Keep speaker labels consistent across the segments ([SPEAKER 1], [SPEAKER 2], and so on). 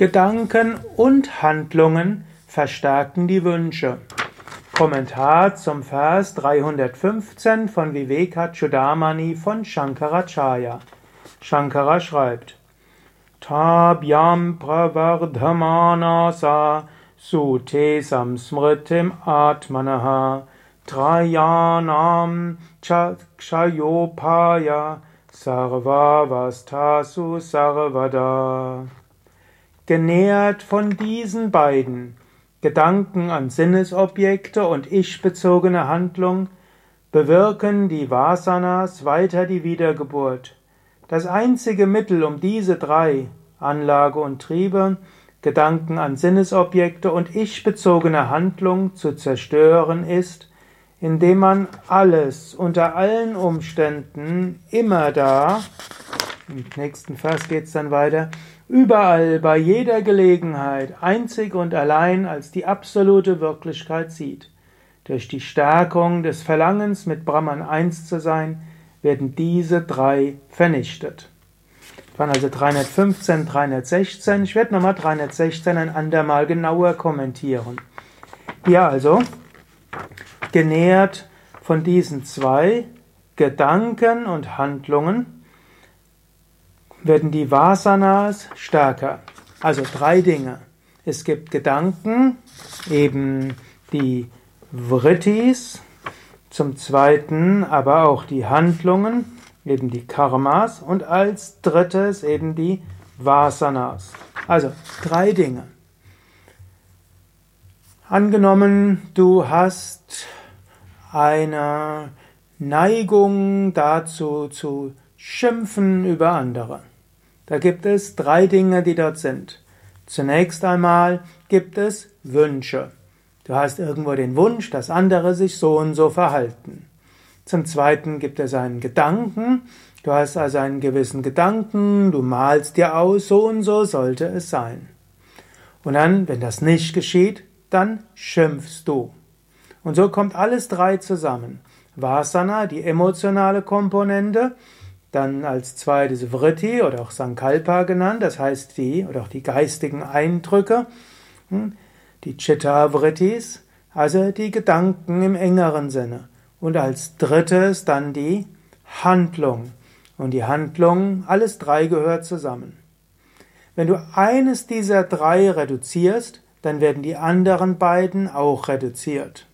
[SPEAKER 1] Gedanken und Handlungen verstärken die Wünsche. Kommentar zum Vers 315 von Vivekachudamani von Shankaracharya. Shankara schreibt: Tabhyam pravardhamanasa sute samsmritim atmanaha trayanam chakshayopaya sarvavastasu sarvada genährt von diesen beiden, Gedanken an Sinnesobjekte und ich-bezogene Handlung, bewirken die Vasanas weiter die Wiedergeburt. Das einzige Mittel, um diese drei, Anlage und Triebe, Gedanken an Sinnesobjekte und ich-bezogene Handlung zu zerstören, ist, indem man alles unter allen Umständen immer da, im nächsten Vers geht es dann weiter, überall, bei jeder Gelegenheit, einzig und allein als die absolute Wirklichkeit sieht. Durch die Stärkung des Verlangens, mit Brahman eins zu sein, werden diese drei vernichtet. Das waren also 315, 316. Ich werde nochmal 316 ein andermal genauer kommentieren. Hier also, genährt von diesen zwei Gedanken und Handlungen, werden die Vasanas stärker. Also drei Dinge. Es gibt Gedanken, eben die Vrittis, zum zweiten aber auch die Handlungen, eben die Karmas und als drittes eben die Vasanas. Also drei Dinge. Angenommen, du hast eine Neigung dazu zu schimpfen über andere. Da gibt es drei Dinge, die dort sind. Zunächst einmal gibt es Wünsche. Du hast irgendwo den Wunsch, dass andere sich so und so verhalten. Zum Zweiten gibt es einen Gedanken. Du hast also einen gewissen Gedanken, du malst dir aus, so und so sollte es sein. Und dann, wenn das nicht geschieht, dann schimpfst du. Und so kommt alles drei zusammen. Vasana, die emotionale Komponente, dann als zweites Vritti oder auch Sankalpa genannt, das heißt die oder auch die geistigen Eindrücke, hm, die Chitta-Vrittis, also die Gedanken im engeren Sinne. Und als drittes dann die Handlung. Und die Handlung, alles drei gehört zusammen. Wenn du eines dieser drei reduzierst, dann werden die anderen beiden auch reduziert.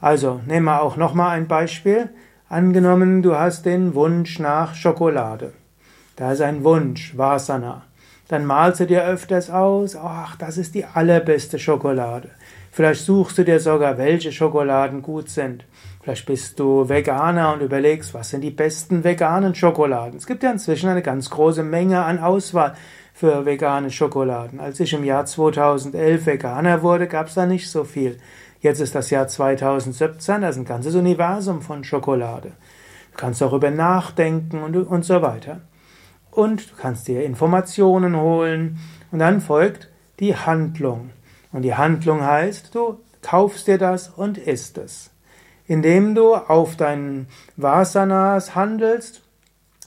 [SPEAKER 1] Also, nehmen wir auch nochmal ein Beispiel. Angenommen, du hast den Wunsch nach Schokolade. Da ist ein Wunsch, Vasana. Dann malst du dir öfters aus, ach, das ist die allerbeste Schokolade. Vielleicht suchst du dir sogar, welche Schokoladen gut sind. Vielleicht bist du Veganer und überlegst, was sind die besten veganen Schokoladen. Es gibt ja inzwischen eine ganz große Menge an Auswahl für vegane Schokoladen. Als ich im Jahr 2011 Veganer wurde, gab es da nicht so viel. Jetzt ist das Jahr 2017, da ist ein ganzes Universum von Schokolade. Du kannst darüber nachdenken und, und so weiter. Und du kannst dir Informationen holen und dann folgt die Handlung. Und die Handlung heißt, du kaufst dir das und isst es. Indem du auf deinen Vasanas handelst,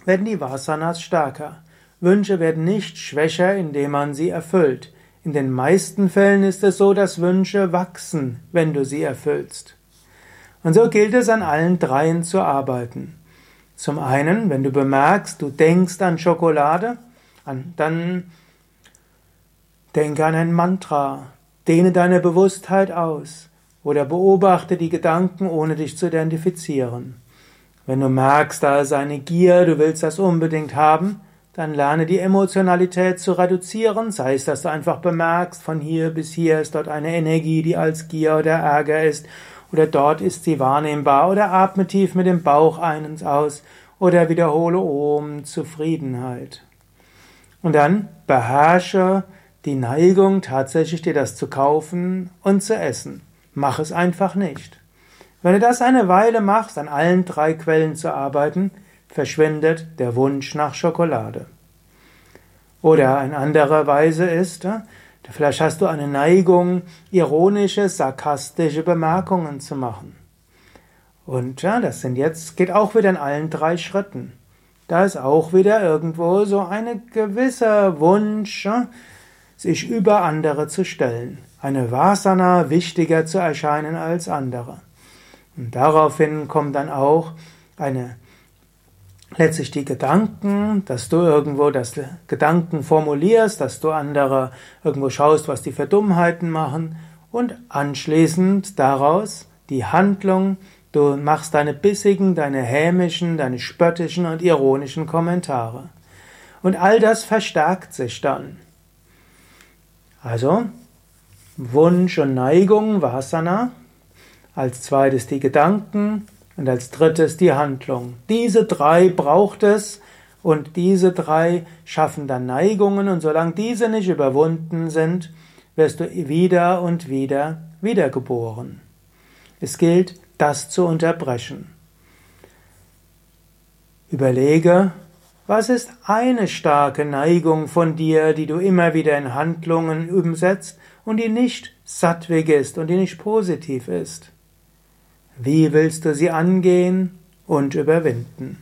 [SPEAKER 1] werden die Vasanas stärker. Wünsche werden nicht schwächer, indem man sie erfüllt. In den meisten Fällen ist es so, dass Wünsche wachsen, wenn du sie erfüllst. Und so gilt es an allen dreien zu arbeiten. Zum einen, wenn du bemerkst, du denkst an Schokolade, dann denke an ein Mantra, dehne deine Bewusstheit aus oder beobachte die Gedanken, ohne dich zu identifizieren. Wenn du merkst, da ist eine Gier, du willst das unbedingt haben, dann lerne die Emotionalität zu reduzieren, sei es, dass du einfach bemerkst, von hier bis hier ist dort eine Energie, die als Gier oder Ärger ist, oder dort ist sie wahrnehmbar, oder atme tief mit dem Bauch ein und aus, oder wiederhole Om Zufriedenheit. Und dann beherrsche die Neigung, tatsächlich dir das zu kaufen und zu essen. Mach es einfach nicht. Wenn du das eine Weile machst, an allen drei Quellen zu arbeiten, verschwindet der Wunsch nach Schokolade. Oder eine andere Weise ist, äh, vielleicht hast du eine Neigung, ironische, sarkastische Bemerkungen zu machen. Und ja, das sind jetzt, geht auch wieder in allen drei Schritten. Da ist auch wieder irgendwo so ein gewisser Wunsch, äh, sich über andere zu stellen, eine Vasana wichtiger zu erscheinen als andere. Und daraufhin kommt dann auch eine letztlich die Gedanken, dass du irgendwo das Gedanken formulierst, dass du andere irgendwo schaust, was die für Dummheiten machen und anschließend daraus die Handlung, du machst deine bissigen, deine hämischen, deine spöttischen und ironischen Kommentare. Und all das verstärkt sich dann. Also, Wunsch und Neigung, Vasana, als zweites die Gedanken, und als drittes die Handlung. Diese drei braucht es und diese drei schaffen dann Neigungen und solange diese nicht überwunden sind, wirst du wieder und wieder wiedergeboren. Es gilt, das zu unterbrechen. Überlege, was ist eine starke Neigung von dir, die du immer wieder in Handlungen umsetzt und die nicht sattwig ist und die nicht positiv ist? Wie willst du sie angehen und überwinden?